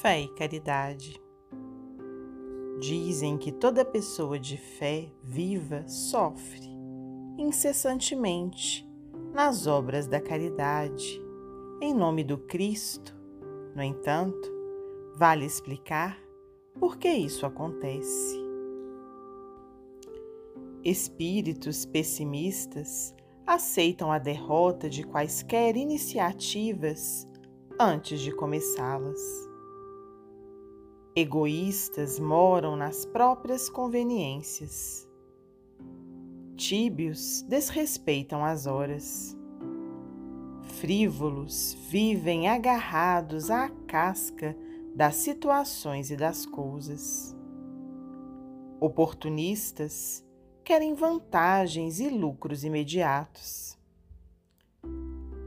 Fé e caridade. Dizem que toda pessoa de fé viva sofre incessantemente nas obras da caridade, em nome do Cristo. No entanto, vale explicar por que isso acontece. Espíritos pessimistas aceitam a derrota de quaisquer iniciativas antes de começá-las. Egoístas moram nas próprias conveniências. Tíbios desrespeitam as horas. Frívolos vivem agarrados à casca das situações e das coisas. Oportunistas querem vantagens e lucros imediatos.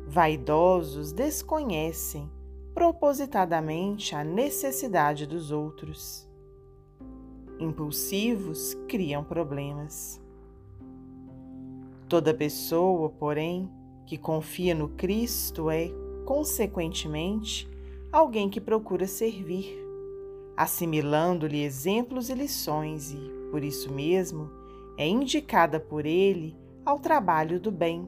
Vaidosos desconhecem propositadamente a necessidade dos outros. Impulsivos criam problemas. Toda pessoa, porém, que confia no Cristo é, consequentemente, alguém que procura servir, assimilando-lhe exemplos e lições e, por isso mesmo, é indicada por ele ao trabalho do bem,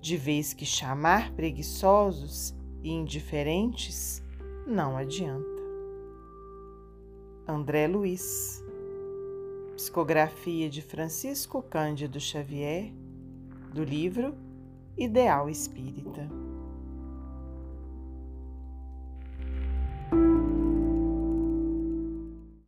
de vez que chamar preguiçosos e indiferentes não adianta. André Luiz Psicografia de Francisco Cândido Xavier, do livro Ideal Espírita.